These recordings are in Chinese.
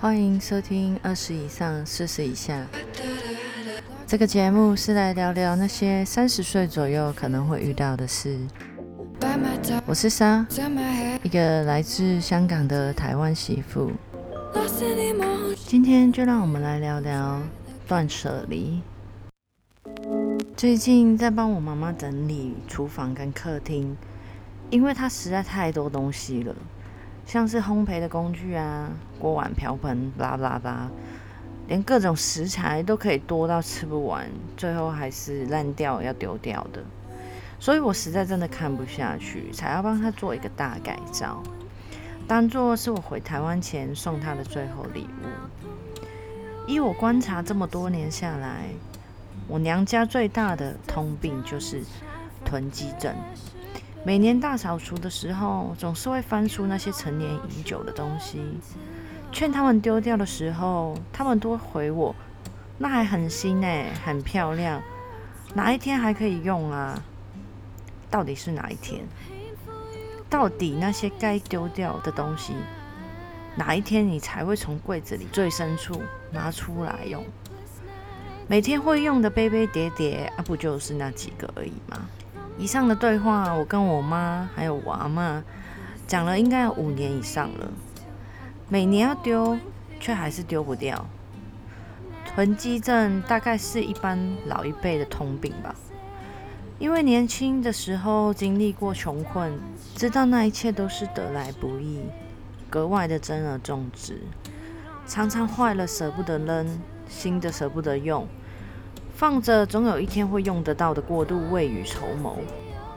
欢迎收听二十以上四十以下。这个节目是来聊聊那些三十岁左右可能会遇到的事。我是莎，一个来自香港的台湾媳妇。今天就让我们来聊聊断舍离。最近在帮我妈妈整理厨房跟客厅，因为她实在太多东西了，像是烘焙的工具啊、锅碗瓢盆，啦啦啦，连各种食材都可以多到吃不完，最后还是烂掉要丢掉的。所以我实在真的看不下去，才要帮他做一个大改造，当做是我回台湾前送他的最后礼物。依我观察这么多年下来，我娘家最大的通病就是囤积症。每年大扫除的时候，总是会翻出那些陈年已久的东西，劝他们丢掉的时候，他们都会回我：“那还很新呢，很漂亮，哪一天还可以用啊？”到底是哪一天？到底那些该丢掉的东西，哪一天你才会从柜子里最深处拿出来用？每天会用的杯杯碟碟啊，不就是那几个而已吗？以上的对话，我跟我妈还有我阿妈讲了，应该有五年以上了。每年要丢，却还是丢不掉。囤积症大概是一般老一辈的通病吧。因为年轻的时候经历过穷困，知道那一切都是得来不易，格外的珍而重之。常常坏了舍不得扔，新的舍不得用。放着，总有一天会用得到的过度未雨绸缪，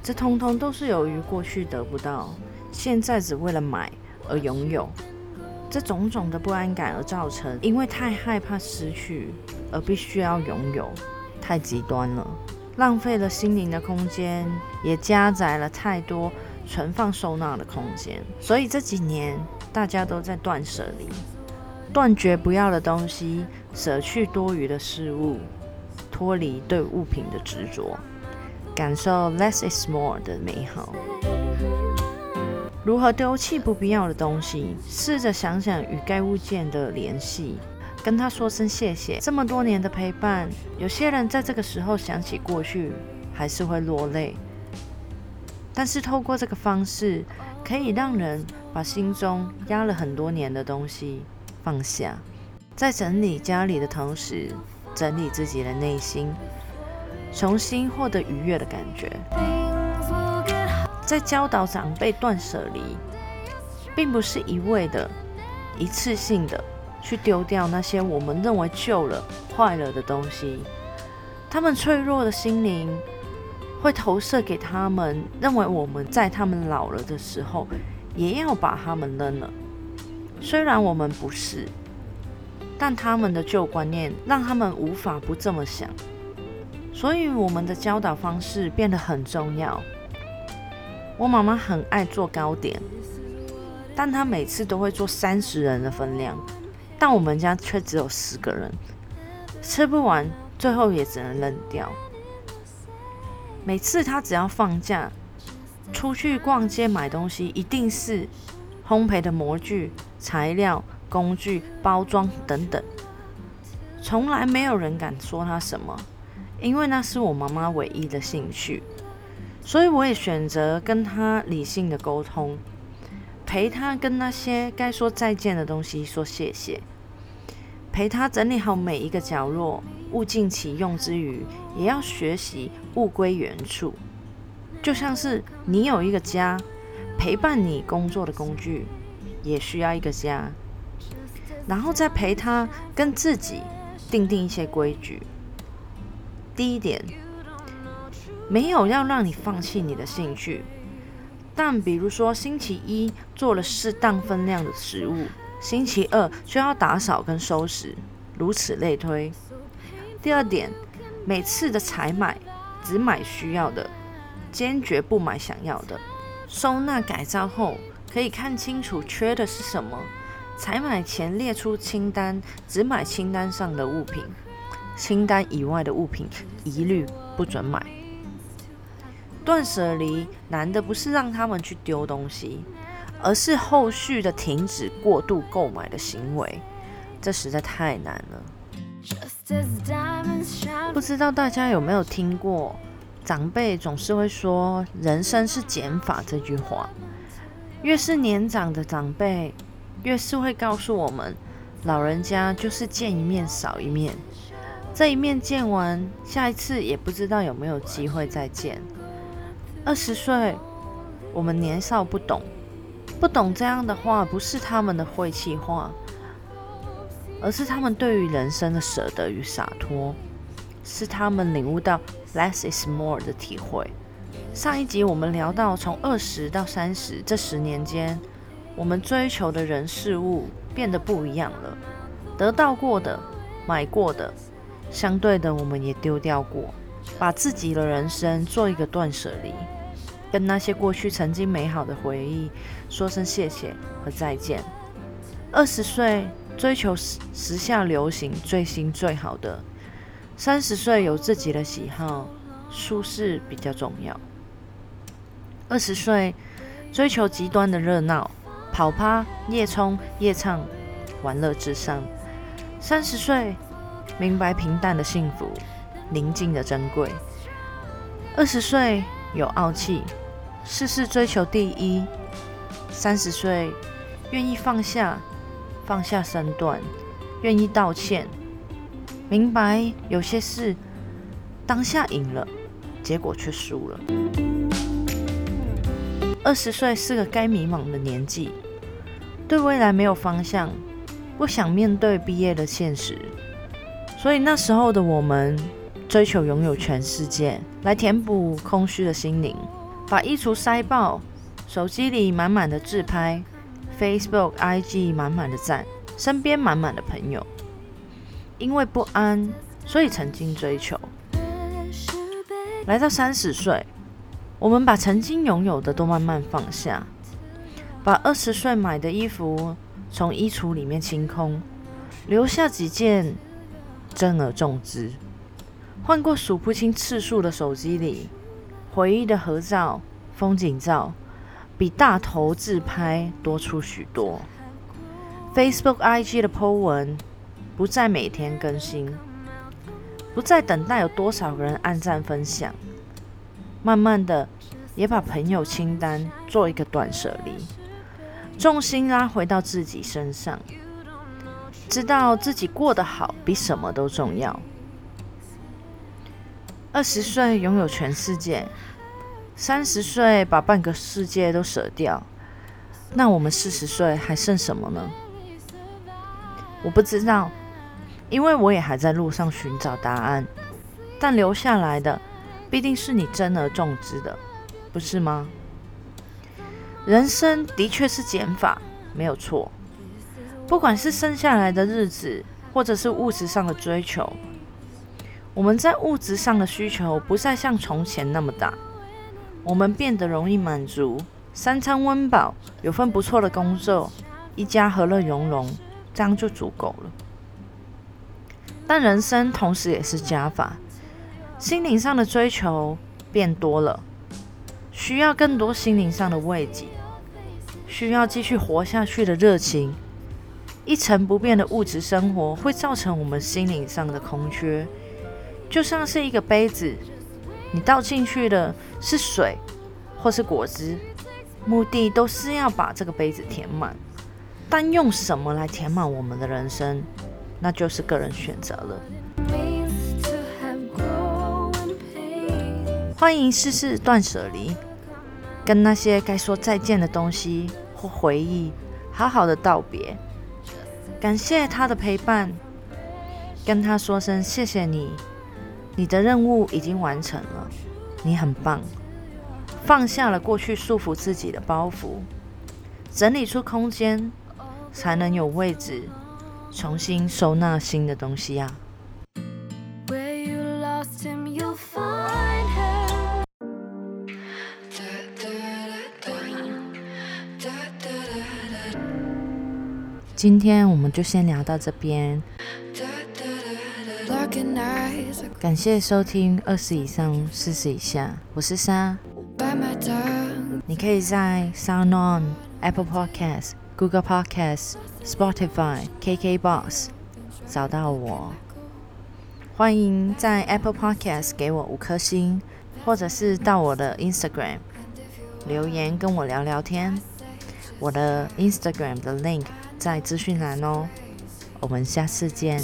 这通通都是由于过去得不到，现在只为了买而拥有，这种种的不安感而造成，因为太害怕失去而必须要拥有，太极端了，浪费了心灵的空间，也加载了太多存放收纳的空间，所以这几年大家都在断舍离，断绝不要的东西，舍去多余的事物。脱离对物品的执着，感受 less is more 的美好。如何丢弃不必要的东西？试着想想与该物件的联系，跟他说声谢谢。这么多年的陪伴，有些人在这个时候想起过去，还是会落泪。但是透过这个方式，可以让人把心中压了很多年的东西放下，在整理家里的同时。整理自己的内心，重新获得愉悦的感觉。在教导长辈断舍离，并不是一味的、一次性的去丢掉那些我们认为旧了、坏了的东西。他们脆弱的心灵会投射给他们，认为我们在他们老了的时候也要把他们扔了。虽然我们不是。但他们的旧观念让他们无法不这么想，所以我们的教导方式变得很重要。我妈妈很爱做糕点，但她每次都会做三十人的分量，但我们家却只有十个人，吃不完，最后也只能扔掉。每次她只要放假出去逛街买东西，一定是烘焙的模具材料。工具、包装等等，从来没有人敢说他什么，因为那是我妈妈唯一的兴趣。所以我也选择跟他理性的沟通，陪他跟那些该说再见的东西说谢谢，陪他整理好每一个角落，物尽其用之余，也要学习物归原处。就像是你有一个家，陪伴你工作的工具，也需要一个家。然后再陪他跟自己定定一些规矩。第一点，没有要让你放弃你的兴趣，但比如说星期一做了适当分量的食物，星期二就要打扫跟收拾，如此类推。第二点，每次的采买只买需要的，坚决不买想要的。收纳改造后，可以看清楚缺的是什么。采买前列出清单，只买清单上的物品，清单以外的物品一律不准买。断舍离难的不是让他们去丢东西，而是后续的停止过度购买的行为。这实在太难了。不知道大家有没有听过，长辈总是会说“人生是减法”这句话。越是年长的长辈，越是会告诉我们，老人家就是见一面少一面。这一面见完，下一次也不知道有没有机会再见。二十岁，我们年少不懂，不懂这样的话，不是他们的晦气话，而是他们对于人生的舍得与洒脱，是他们领悟到 less is more 的体会。上一集我们聊到，从二十到三十这十年间，我们追求的人事物变得不一样了，得到过的，买过的。相对的，我们也丢掉过，把自己的人生做一个断舍离，跟那些过去曾经美好的回忆说声谢谢和再见。二十岁追求时时下流行最新最好的，三十岁有自己的喜好，舒适比较重要。二十岁追求极端的热闹，跑趴、夜冲、夜唱，玩乐至上。三十岁。明白平淡的幸福，宁静的珍贵。二十岁有傲气，事事追求第一。三十岁愿意放下，放下身段，愿意道歉。明白有些事当下赢了，结果却输了。二十岁是个该迷茫的年纪，对未来没有方向，不想面对毕业的现实。所以那时候的我们，追求拥有全世界，来填补空虚的心灵，把衣橱塞爆，手机里满满的自拍，Facebook、IG 满满的赞，身边满满的朋友。因为不安，所以曾经追求。来到三十岁，我们把曾经拥有的都慢慢放下，把二十岁买的衣服从衣橱里面清空，留下几件。珍而重之，换过数不清次数的手机里，回忆的合照、风景照，比大头自拍多出许多。Facebook、IG 的 po 文不再每天更新，不再等待有多少人按赞分享，慢慢的也把朋友清单做一个断舍离，重心拉回到自己身上。知道自己过得好比什么都重要。二十岁拥有全世界，三十岁把半个世界都舍掉，那我们四十岁还剩什么呢？我不知道，因为我也还在路上寻找答案。但留下来的必定是你珍而重之的，不是吗？人生的确是减法，没有错。不管是剩下来的日子，或者是物质上的追求，我们在物质上的需求不再像从前那么大，我们变得容易满足，三餐温饱，有份不错的工作，一家和乐融融，这样就足够了。但人生同时也是加法，心灵上的追求变多了，需要更多心灵上的慰藉，需要继续活下去的热情。一成不变的物质生活会造成我们心灵上的空缺，就像是一个杯子，你倒进去的是水或是果汁，目的都是要把这个杯子填满。但用什么来填满我们的人生，那就是个人选择了。欢迎试试断舍离，跟那些该说再见的东西或回忆，好好的道别。感谢他的陪伴，跟他说声谢谢你，你的任务已经完成了，你很棒，放下了过去束缚自己的包袱，整理出空间，才能有位置重新收纳新的东西呀。今天我们就先聊到这边，感谢收听二十以上四十以下，我是莎。你可以在 Sound On、Apple Podcast、Google Podcast、Spotify、KKBox 找到我。欢迎在 Apple Podcast 给我五颗星，或者是到我的 Instagram 留言跟我聊聊天。我的 Instagram 的 link 在资讯栏哦。我们下次见。